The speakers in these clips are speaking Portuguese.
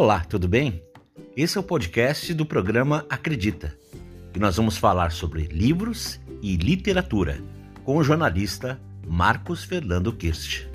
Olá, tudo bem? Esse é o podcast do programa Acredita e nós vamos falar sobre livros e literatura com o jornalista Marcos Fernando Kirst.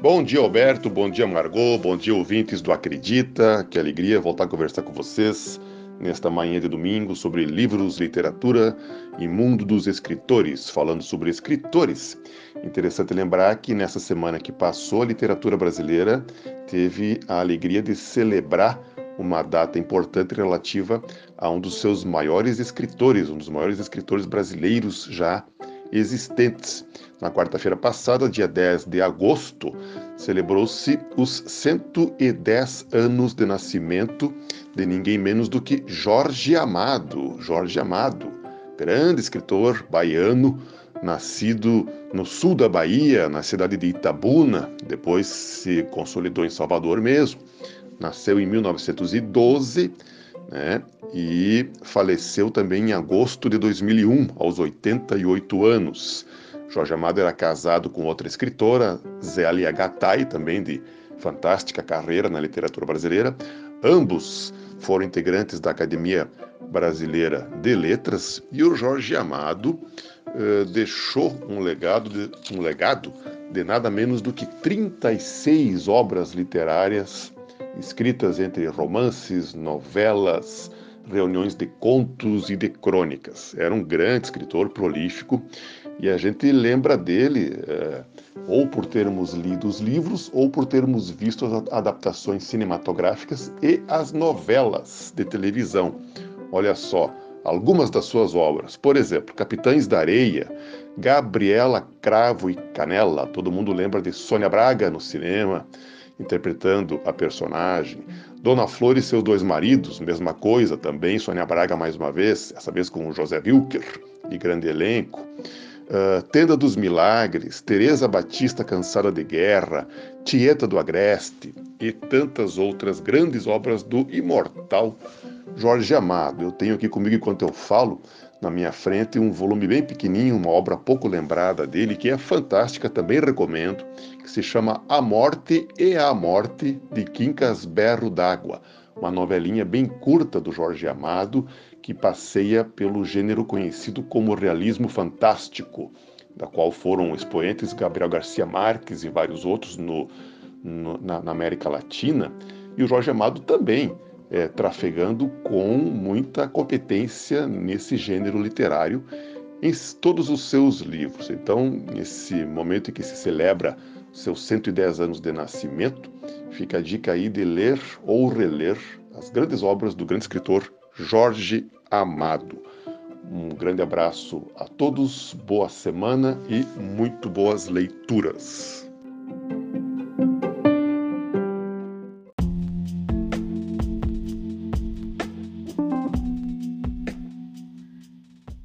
Bom dia, Alberto. Bom dia, Margot. Bom dia, ouvintes do Acredita. Que alegria voltar a conversar com vocês nesta manhã de domingo sobre livros, literatura e mundo dos escritores, falando sobre escritores. Interessante lembrar que nessa semana que passou, a literatura brasileira teve a alegria de celebrar uma data importante relativa a um dos seus maiores escritores, um dos maiores escritores brasileiros já existentes. Na quarta-feira passada, dia 10 de agosto, celebrou-se os 110 anos de nascimento de ninguém menos do que Jorge Amado. Jorge Amado, grande escritor baiano, nascido no sul da Bahia, na cidade de Itabuna, depois se consolidou em Salvador mesmo. Nasceu em 1912 né? e faleceu também em agosto de 2001, aos 88 anos. Jorge Amado era casado com outra escritora, Zélia Gattai, também de fantástica carreira na literatura brasileira. Ambos foram integrantes da Academia Brasileira de Letras e o Jorge Amado eh, deixou um legado, de, um legado de nada menos do que 36 obras literárias escritas entre romances, novelas, reuniões de contos e de crônicas. Era um grande escritor prolífico e a gente lembra dele é, ou por termos lido os livros ou por termos visto as adaptações cinematográficas e as novelas de televisão. Olha só, algumas das suas obras. Por exemplo, Capitães da Areia, Gabriela Cravo e Canela. Todo mundo lembra de Sônia Braga no cinema interpretando a personagem. Dona Flor e seus dois maridos, mesma coisa também. Sônia Braga mais uma vez, essa vez com o José Wilker e grande elenco. Uh, Tenda dos Milagres, Teresa Batista Cansada de Guerra, Tieta do Agreste e tantas outras grandes obras do imortal Jorge Amado. Eu tenho aqui comigo, enquanto eu falo, na minha frente um volume bem pequenininho, uma obra pouco lembrada dele, que é fantástica, também recomendo, que se chama A Morte e a Morte de Quincas Berro d'Água, uma novelinha bem curta do Jorge Amado, que passeia pelo gênero conhecido como realismo fantástico, da qual foram expoentes Gabriel Garcia Marques e vários outros no, no na, na América Latina, e o Jorge Amado também é, trafegando com muita competência nesse gênero literário em todos os seus livros. Então, nesse momento em que se celebra seus 110 anos de nascimento, fica a dica aí de ler ou reler as grandes obras do grande escritor Jorge Amado. Um grande abraço a todos, boa semana e muito boas leituras.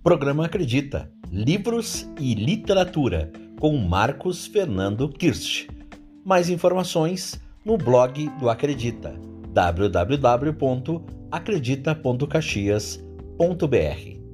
Programa Acredita, livros e literatura, com Marcos Fernando Kirsch. Mais informações no blog do Acredita, www.acredita.caxias.br.